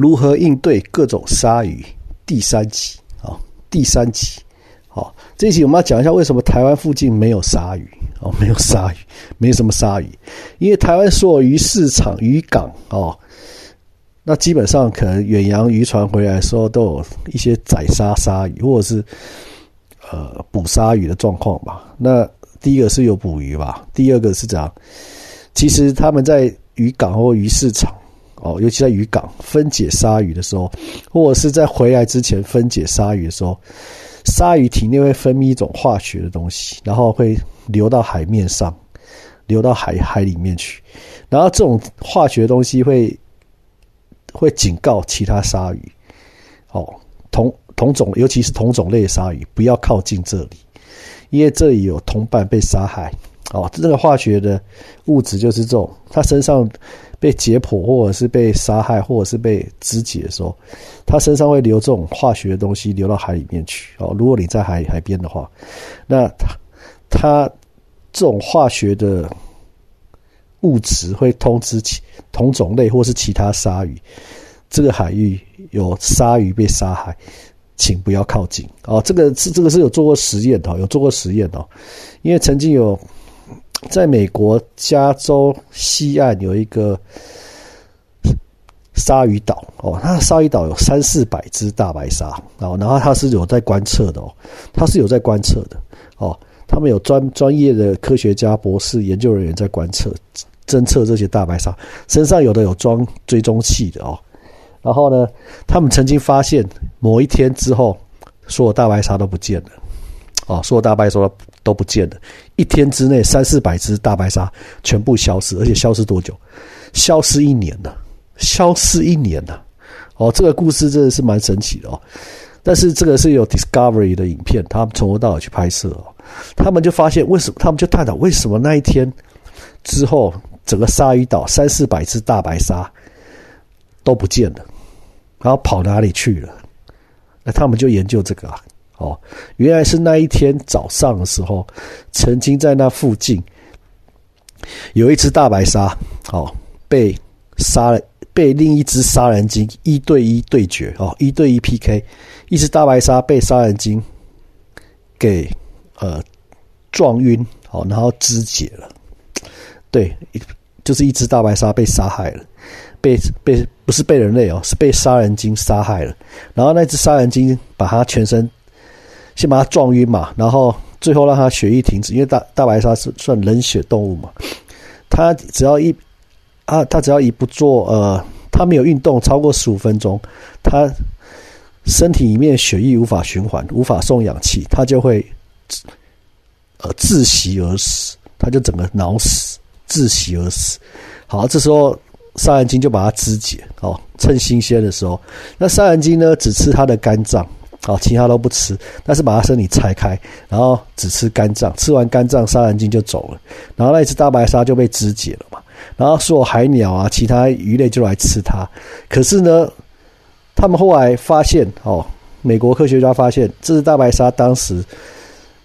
如何应对各种鲨鱼第三集啊，第三集。好，这一集我们要讲一下为什么台湾附近没有鲨鱼哦，没有鲨鱼，没什么鲨鱼，因为台湾所有鱼市场、渔港哦，那基本上可能远洋渔船回来时候都有一些宰杀鲨鱼或者是呃捕鲨鱼的状况吧。那第一个是有捕鱼吧，第二个是这样，其实他们在渔港或鱼市场哦，尤其在渔港分解鲨鱼的时候，或者是在回来之前分解鲨鱼的时候。鲨鱼体内会分泌一种化学的东西，然后会流到海面上，流到海海里面去。然后这种化学东西会会警告其他鲨鱼，哦，同同种，尤其是同种类鲨鱼，不要靠近这里，因为这里有同伴被杀害。哦，这个化学的物质就是这种，它身上。被解剖，或者是被杀害，或者是被肢解的时候，它身上会流这种化学的东西流到海里面去。哦，如果你在海海边的话，那它它这种化学的物质会通知其同种类或是其他鲨鱼，这个海域有鲨鱼被杀害，请不要靠近。哦，这个是这个是有做过实验的，有做过实验哦，因为曾经有。在美国加州西岸有一个鲨鱼岛哦，它的鲨鱼岛有三四百只大白鲨哦，然后它是有在观测的哦，它是有在观测的哦，他们有专专业的科学家、博士、研究人员在观测、侦测这些大白鲨，身上有的有装追踪器的哦，然后呢，他们曾经发现某一天之后，所有大白鲨都不见了。哦，所有大白鲨都不见了，一天之内三四百只大白鲨全部消失，而且消失多久？消失一年了，消失一年了。哦，这个故事真的是蛮神奇的哦。但是这个是有 Discovery 的影片，他们从头到尾去拍摄哦，他们就发现为什么？他们就探讨为什么那一天之后，整个鲨鱼岛三四百只大白鲨都不见了，然后跑哪里去了？那他们就研究这个啊。哦，原来是那一天早上的时候，曾经在那附近有一只大白鲨，哦，被杀了，被另一只杀人鲸一对一对决，哦，一对一 PK，一只大白鲨被杀人鲸给呃撞晕，哦，然后肢解了，对，就是一只大白鲨被杀害了，被被不是被人类哦，是被杀人鲸杀害了，然后那只杀人鲸把它全身。先把它撞晕嘛，然后最后让它血液停止，因为大大白鲨是算冷血动物嘛，它只要一啊，它只要一不做呃，它没有运动超过十五分钟，它身体里面血液无法循环，无法送氧气，它就会呃窒息而死，它就整个脑死，窒息而死。好，这时候杀人鲸就把它肢解哦，趁新鲜的时候，那杀人鲸呢只吃它的肝脏。好，其他都不吃，但是把它身体拆开，然后只吃肝脏。吃完肝脏，杀人鲸就走了。然后那只大白鲨就被肢解了嘛。然后所有海鸟啊，其他鱼类就来吃它。可是呢，他们后来发现，哦，美国科学家发现，这只大白鲨当时，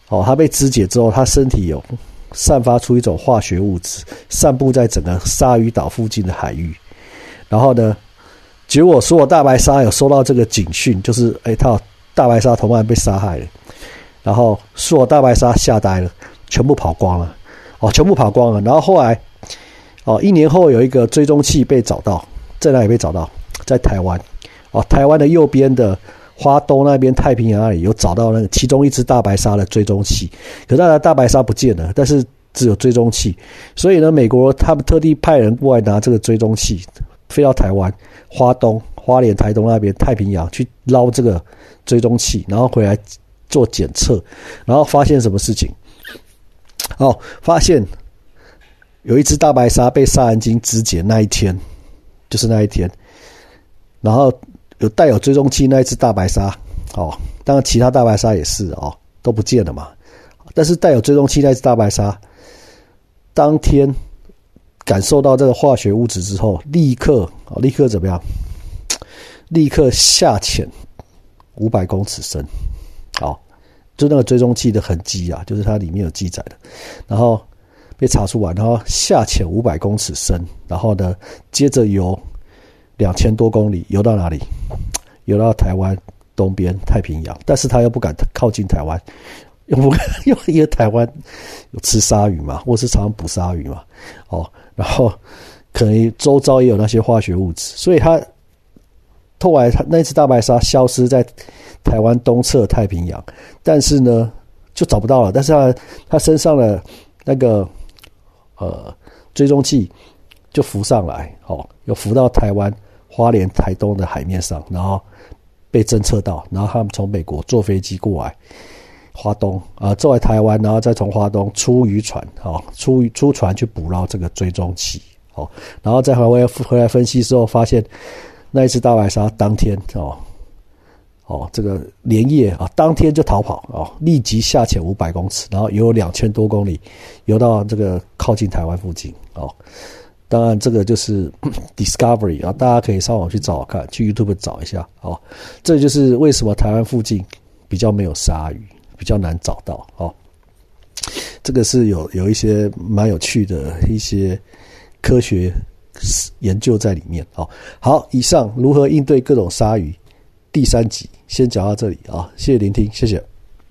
哦，它被肢解之后，它身体有散发出一种化学物质，散布在整个鲨鱼岛附近的海域。然后呢，结果所有大白鲨有收到这个警讯，就是哎，它。大白鲨同伴被杀害了，然后所有大白鲨吓呆了，全部跑光了，哦，全部跑光了。然后后来，哦，一年后有一个追踪器被找到，在哪里被找到？在台湾，哦，台湾的右边的花东那边太平洋那里有找到那个其中一只大白鲨的追踪器，可是那大白鲨不见了，但是只有追踪器。所以呢，美国他们特地派人过来拿这个追踪器，飞到台湾花东。花莲、台东那边太平洋去捞这个追踪器，然后回来做检测，然后发现什么事情？哦，发现有一只大白鲨被杀人鲸肢解那一天，就是那一天，然后有带有追踪器那一只大白鲨，哦，当然其他大白鲨也是哦，都不见了嘛。但是带有追踪器那只大白鲨，当天感受到这个化学物质之后，立刻啊，立刻怎么样？立刻下潜五百公尺深，好，就那个追踪器的痕迹啊，就是它里面有记载的，然后被查出来，然后下潜五百公尺深，然后呢，接着游两千多公里游到哪里？游到台湾东边太平洋，但是他又不敢靠近台湾，又不又因为台湾有吃鲨鱼嘛，或是常常捕鲨鱼嘛，哦，然后可能周遭也有那些化学物质，所以他后来他那只大白鲨消失在台湾东侧太平洋，但是呢就找不到了，但是他他身上的那个呃追踪器就浮上来，哦，有浮到台湾花莲台东的海面上，然后。被侦测到，然后他们从美国坐飞机过来，花东啊，坐来台湾，然后再从花东出渔船，哦，出出船去捕捞这个追踪器，哦，然后再回来回来分析之后，发现那一次大白鲨当天哦，哦，这个连夜啊，当天就逃跑哦，立即下潜五百公尺，然后游两千多公里，游到这个靠近台湾附近，哦。当然，这个就是 discovery 啊，大家可以上网去找看，去 YouTube 找一下哦。这就是为什么台湾附近比较没有鲨鱼，比较难找到哦。这个是有有一些蛮有趣的一些科学研究在里面哦。好，以上如何应对各种鲨鱼第三集先讲到这里啊，谢谢聆听，谢谢。